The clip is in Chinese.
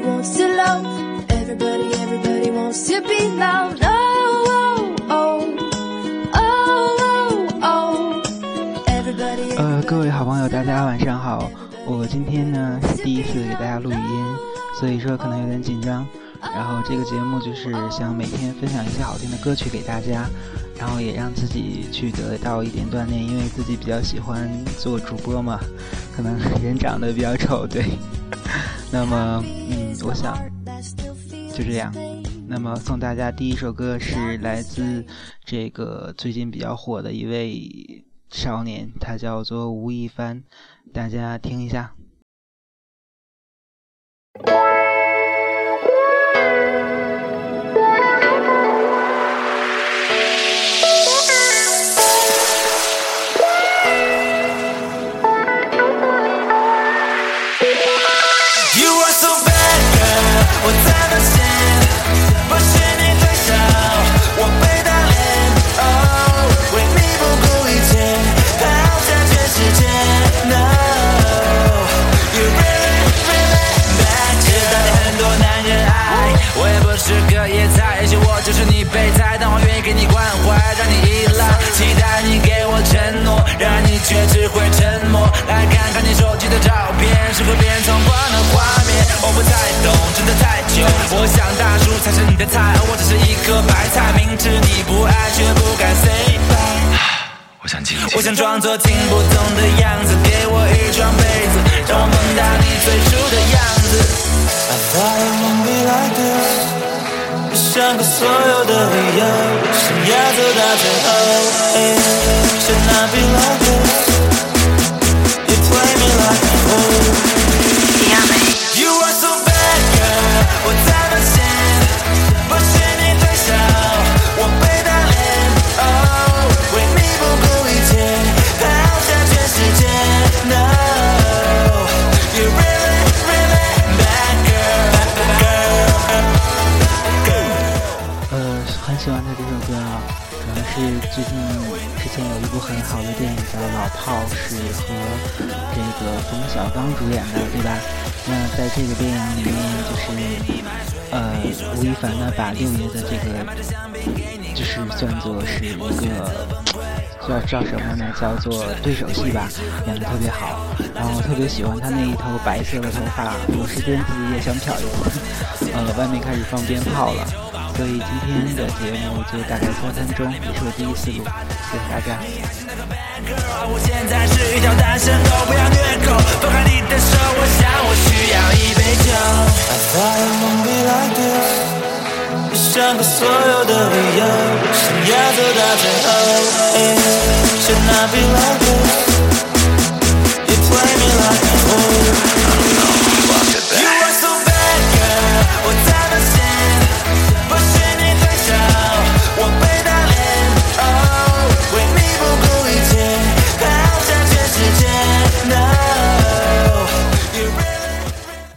everybody wants to love. Everybody, everybody wants to be loved. Oh, oh, oh, oh, oh. Everybody. 呃，各位好朋友，大家晚上好。我今天呢是第一次给大家录语音，所以说可能有点紧张。然后这个节目就是想每天分享一些好听的歌曲给大家，然后也让自己去得到一点锻炼，因为自己比较喜欢做主播嘛。可能人长得比较丑，对。那么，嗯，我想就这样。那么送大家第一首歌是来自这个最近比较火的一位少年，他叫做吴亦凡，大家听一下。野菜也许我就是你备胎但我愿意给你关怀让你依赖期待你给我承诺然而你却只会沉默来看看你手机的照片是和别人同框的画面我不太懂真的太久我想大叔才是你的菜而我只是一颗白菜明知你不爱却不敢 say bye 我想请你我想装作听不懂的样子给我一张被子让我梦到你最初的样子 i thought it would be like this 想过所有的理由，想要走到最后。Should not be like this，you 喜欢他这首歌啊，可能是最近之前有一部很好的电影叫《老炮》，是和这个冯小刚主演的，对吧？那在这个电影里面，就是呃，吴亦凡呢把六爷的这个，就是算作是一个叫叫什么呢？叫做对手戏吧，演的特别好。然后特别喜欢他那一头白色的头发，有时间自己也想漂一次。呃，外面开始放鞭炮了。所以今天的节目就大概说三钟，也是我第一次录，谢谢大家。我现在是一条单身狗，不要虐狗，放开你的手，我想我需要一杯酒。I thought it won't be like this，我想过所有的理由，想要走到最后。Should not be like this。